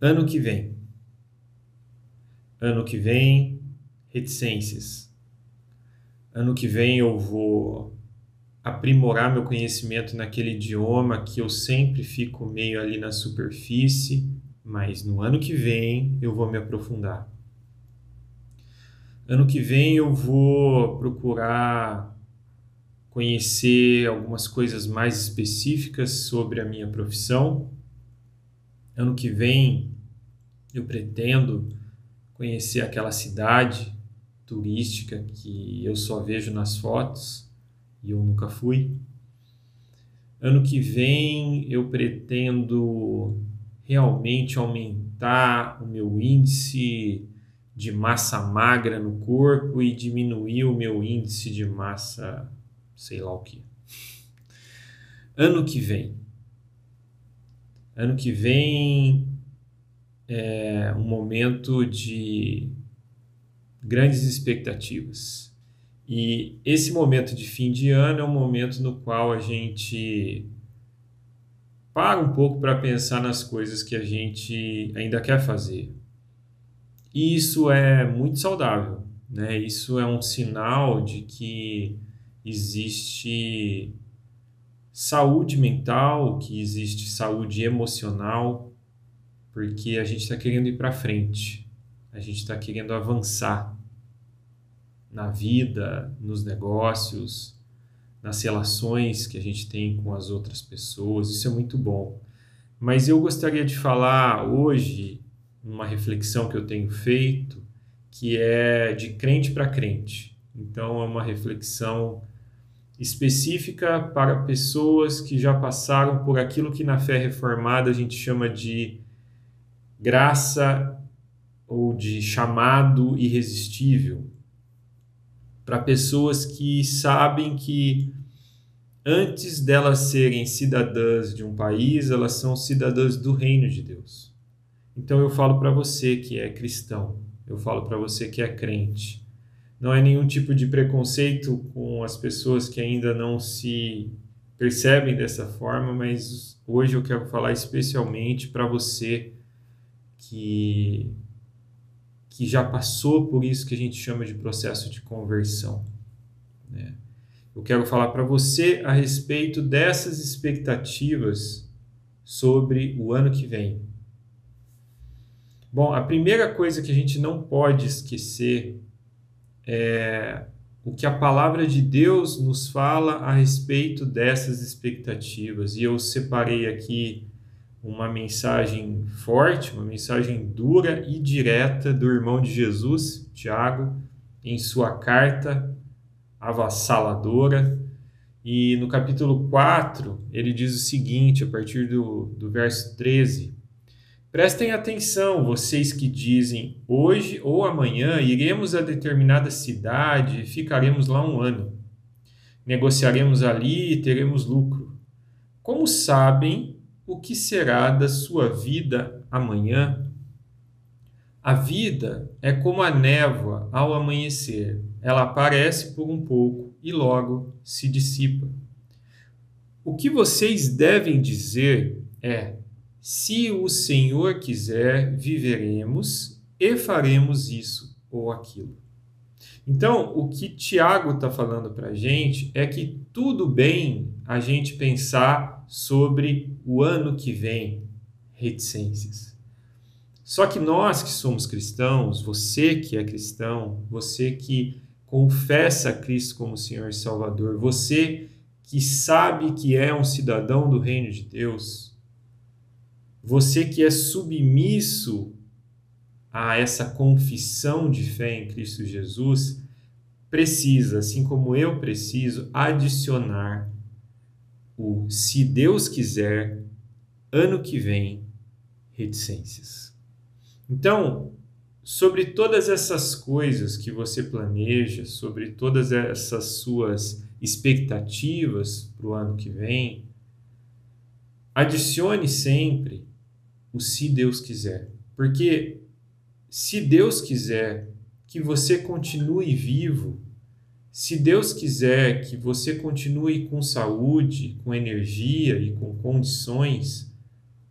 ano que vem. Ano que vem, reticências. Ano que vem eu vou aprimorar meu conhecimento naquele idioma que eu sempre fico meio ali na superfície, mas no ano que vem eu vou me aprofundar. Ano que vem eu vou procurar conhecer algumas coisas mais específicas sobre a minha profissão. Ano que vem eu pretendo conhecer aquela cidade turística que eu só vejo nas fotos e eu nunca fui. Ano que vem eu pretendo realmente aumentar o meu índice de massa magra no corpo e diminuir o meu índice de massa sei lá o que. Ano que vem. Ano que vem é um momento de grandes expectativas. E esse momento de fim de ano é um momento no qual a gente para um pouco para pensar nas coisas que a gente ainda quer fazer. E isso é muito saudável, né? Isso é um sinal de que existe saúde mental, que existe saúde emocional, porque a gente está querendo ir para frente, a gente está querendo avançar na vida, nos negócios, nas relações que a gente tem com as outras pessoas, isso é muito bom. Mas eu gostaria de falar hoje, uma reflexão que eu tenho feito, que é de crente para crente. Então, é uma reflexão específica para pessoas que já passaram por aquilo que na fé reformada a gente chama de graça ou de chamado irresistível. Para pessoas que sabem que antes delas serem cidadãs de um país, elas são cidadãs do reino de Deus. Então eu falo para você que é cristão, eu falo para você que é crente não é nenhum tipo de preconceito com as pessoas que ainda não se percebem dessa forma, mas hoje eu quero falar especialmente para você que que já passou por isso que a gente chama de processo de conversão. Né? Eu quero falar para você a respeito dessas expectativas sobre o ano que vem. Bom, a primeira coisa que a gente não pode esquecer é, o que a palavra de Deus nos fala a respeito dessas expectativas. E eu separei aqui uma mensagem forte, uma mensagem dura e direta do irmão de Jesus, Tiago, em sua carta avassaladora. E no capítulo 4, ele diz o seguinte, a partir do, do verso 13: Prestem atenção, vocês que dizem hoje ou amanhã iremos a determinada cidade e ficaremos lá um ano. Negociaremos ali e teremos lucro. Como sabem o que será da sua vida amanhã? A vida é como a névoa ao amanhecer. Ela aparece por um pouco e logo se dissipa. O que vocês devem dizer é: se o Senhor quiser, viveremos e faremos isso ou aquilo. Então, o que Tiago está falando para a gente é que tudo bem a gente pensar sobre o ano que vem, reticências. Só que nós que somos cristãos, você que é cristão, você que confessa Cristo como Senhor e Salvador, você que sabe que é um cidadão do reino de Deus, você que é submisso a essa confissão de fé em Cristo Jesus, precisa, assim como eu preciso, adicionar o se Deus quiser, ano que vem, reticências. Então, sobre todas essas coisas que você planeja, sobre todas essas suas expectativas para o ano que vem, adicione sempre o se Deus quiser. Porque se Deus quiser que você continue vivo, se Deus quiser que você continue com saúde, com energia e com condições,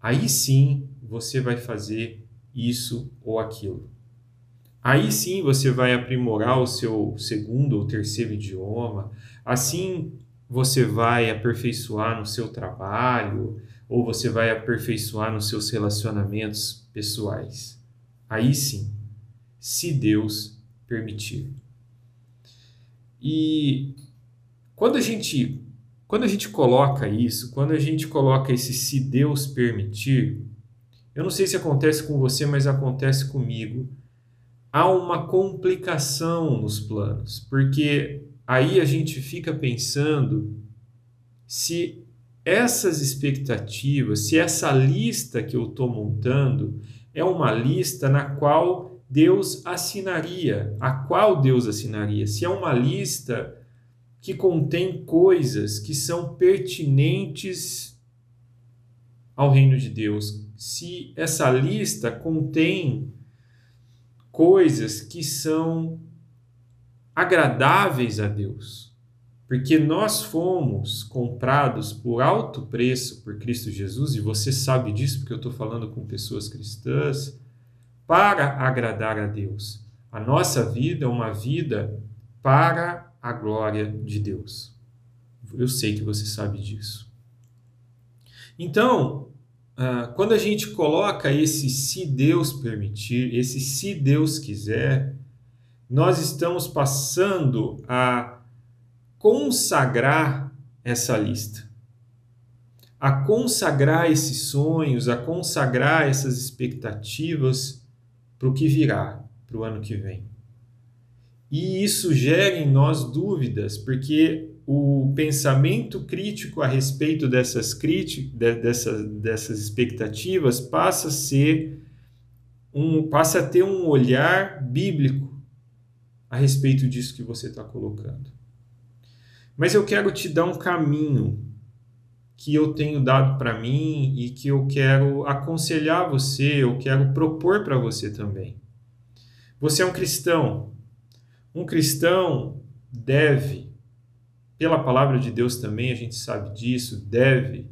aí sim você vai fazer isso ou aquilo. Aí sim você vai aprimorar o seu segundo ou terceiro idioma, assim você vai aperfeiçoar no seu trabalho, ou você vai aperfeiçoar nos seus relacionamentos pessoais. Aí sim, se Deus permitir. E quando a gente quando a gente coloca isso, quando a gente coloca esse se Deus permitir, eu não sei se acontece com você, mas acontece comigo. Há uma complicação nos planos, porque aí a gente fica pensando se essas expectativas, se essa lista que eu estou montando é uma lista na qual Deus assinaria, a qual Deus assinaria, se é uma lista que contém coisas que são pertinentes ao reino de Deus, se essa lista contém coisas que são agradáveis a Deus porque nós fomos comprados por alto preço por Cristo Jesus, e você sabe disso porque eu estou falando com pessoas cristãs, para agradar a Deus. A nossa vida é uma vida para a glória de Deus. Eu sei que você sabe disso. Então, ah, quando a gente coloca esse se Deus permitir, esse se Deus quiser, nós estamos passando a consagrar essa lista, a consagrar esses sonhos, a consagrar essas expectativas para o que virá, para o ano que vem. E isso gera em nós dúvidas, porque o pensamento crítico a respeito dessas, dessas, dessas expectativas passa a ser um, passa a ter um olhar bíblico a respeito disso que você está colocando. Mas eu quero te dar um caminho que eu tenho dado para mim e que eu quero aconselhar você, eu quero propor para você também. Você é um cristão. Um cristão deve, pela palavra de Deus também, a gente sabe disso, deve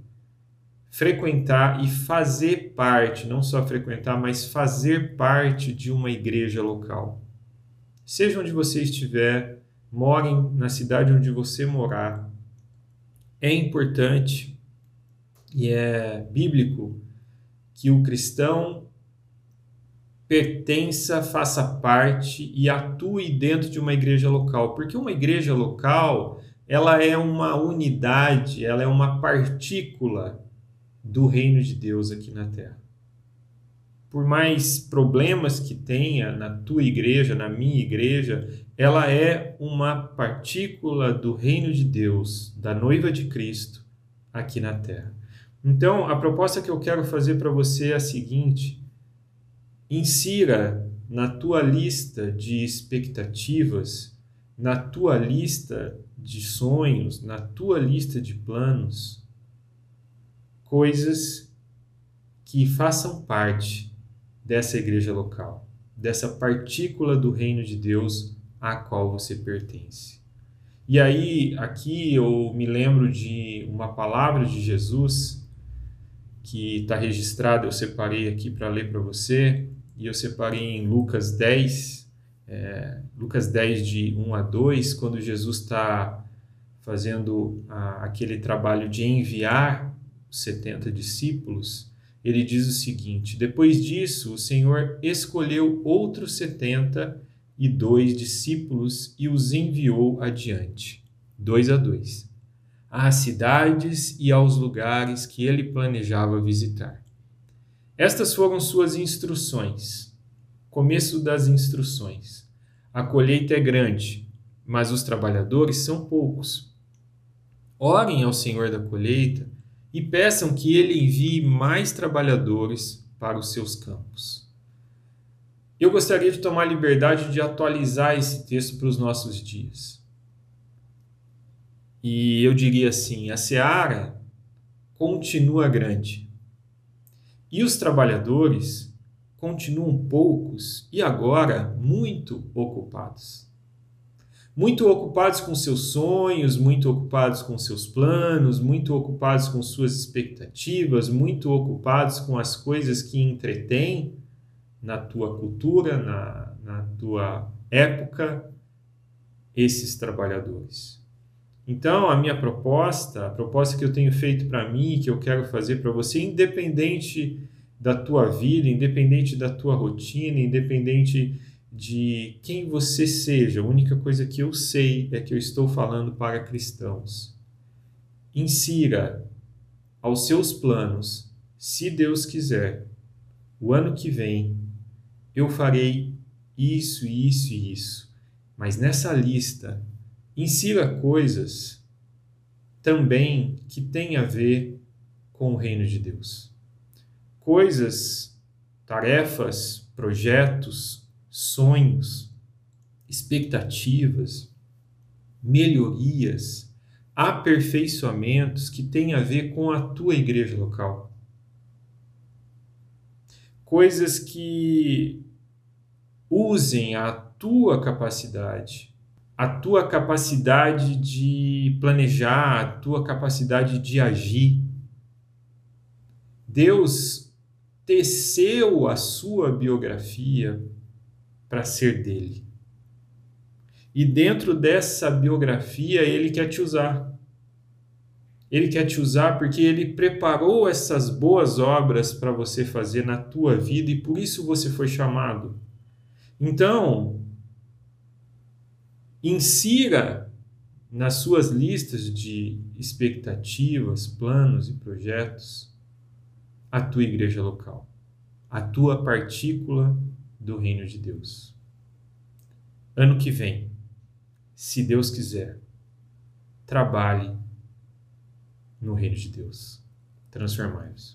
frequentar e fazer parte, não só frequentar, mas fazer parte de uma igreja local. Seja onde você estiver, morem na cidade onde você morar. É importante e é bíblico que o cristão pertença, faça parte e atue dentro de uma igreja local, porque uma igreja local, ela é uma unidade, ela é uma partícula do reino de Deus aqui na terra por mais problemas que tenha na tua igreja, na minha igreja, ela é uma partícula do reino de Deus, da noiva de Cristo aqui na terra. Então, a proposta que eu quero fazer para você é a seguinte: insira na tua lista de expectativas, na tua lista de sonhos, na tua lista de planos, coisas que façam parte dessa igreja local, dessa partícula do reino de Deus a qual você pertence. E aí, aqui eu me lembro de uma palavra de Jesus que está registrada, eu separei aqui para ler para você, e eu separei em Lucas 10, é, Lucas 10, de 1 a 2, quando Jesus está fazendo a, aquele trabalho de enviar os 70 discípulos ele diz o seguinte: Depois disso, o Senhor escolheu outros setenta e dois discípulos e os enviou adiante, dois a dois, às cidades e aos lugares que ele planejava visitar. Estas foram suas instruções. Começo das instruções. A colheita é grande, mas os trabalhadores são poucos. Orem ao Senhor da colheita e peçam que ele envie mais trabalhadores para os seus campos. Eu gostaria de tomar liberdade de atualizar esse texto para os nossos dias. E eu diria assim: a seara continua grande e os trabalhadores continuam poucos e agora muito ocupados. Muito ocupados com seus sonhos, muito ocupados com seus planos, muito ocupados com suas expectativas, muito ocupados com as coisas que entretêm na tua cultura, na, na tua época, esses trabalhadores. Então, a minha proposta, a proposta que eu tenho feito para mim, que eu quero fazer para você, independente da tua vida, independente da tua rotina, independente de quem você seja, a única coisa que eu sei é que eu estou falando para cristãos. Insira aos seus planos, se Deus quiser, o ano que vem eu farei isso, isso e isso. Mas nessa lista, insira coisas também que têm a ver com o reino de Deus. Coisas, tarefas, projetos, sonhos, expectativas, melhorias, aperfeiçoamentos que têm a ver com a tua igreja local. Coisas que usem a tua capacidade, a tua capacidade de planejar, a tua capacidade de agir. Deus teceu a sua biografia para ser dele. E dentro dessa biografia, ele quer te usar. Ele quer te usar porque ele preparou essas boas obras para você fazer na tua vida e por isso você foi chamado. Então, insira nas suas listas de expectativas, planos e projetos a tua igreja local, a tua partícula do reino de Deus. Ano que vem, se Deus quiser, trabalhe no reino de Deus. Transformai-vos.